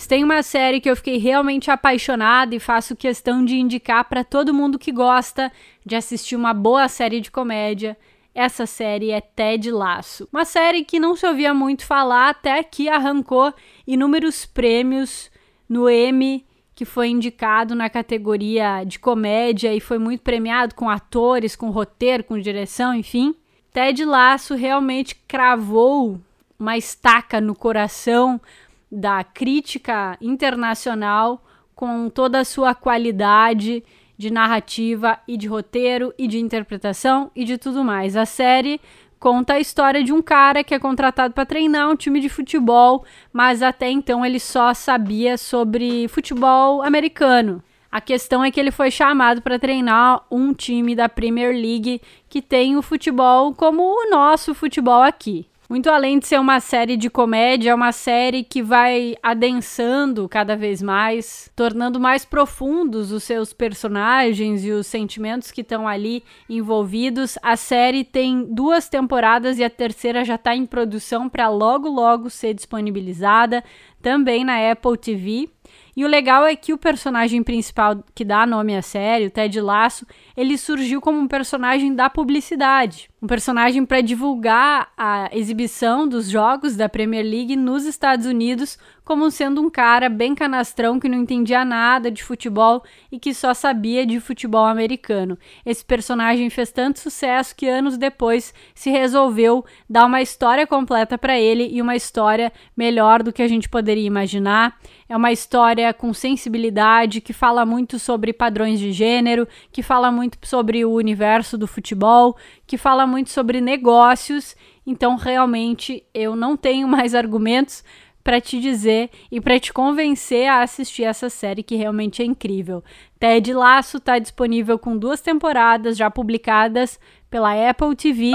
Se tem uma série que eu fiquei realmente apaixonada e faço questão de indicar para todo mundo que gosta de assistir uma boa série de comédia, essa série é Ted Laço. Uma série que não se ouvia muito falar até que arrancou inúmeros prêmios no Emmy, que foi indicado na categoria de comédia e foi muito premiado com atores, com roteiro, com direção, enfim. Ted Laço realmente cravou uma estaca no coração da crítica internacional com toda a sua qualidade de narrativa e de roteiro e de interpretação e de tudo mais. A série conta a história de um cara que é contratado para treinar um time de futebol, mas até então ele só sabia sobre futebol americano. A questão é que ele foi chamado para treinar um time da Premier League que tem o futebol como o nosso futebol aqui. Muito além de ser uma série de comédia, é uma série que vai adensando cada vez mais, tornando mais profundos os seus personagens e os sentimentos que estão ali envolvidos. A série tem duas temporadas e a terceira já está em produção para logo logo ser disponibilizada também na Apple TV. E o legal é que o personagem principal que dá nome à série, o Ted Lasso, ele surgiu como um personagem da publicidade, um personagem para divulgar a exibição dos jogos da Premier League nos Estados Unidos como sendo um cara bem canastrão que não entendia nada de futebol e que só sabia de futebol americano. Esse personagem fez tanto sucesso que anos depois se resolveu dar uma história completa para ele e uma história melhor do que a gente poderia imaginar. É uma história com sensibilidade que fala muito sobre padrões de gênero, que fala muito sobre o universo do futebol, que fala muito sobre negócios. Então, realmente, eu não tenho mais argumentos para te dizer e para te convencer a assistir essa série que realmente é incrível. Ted Laço está disponível com duas temporadas já publicadas pela Apple TV.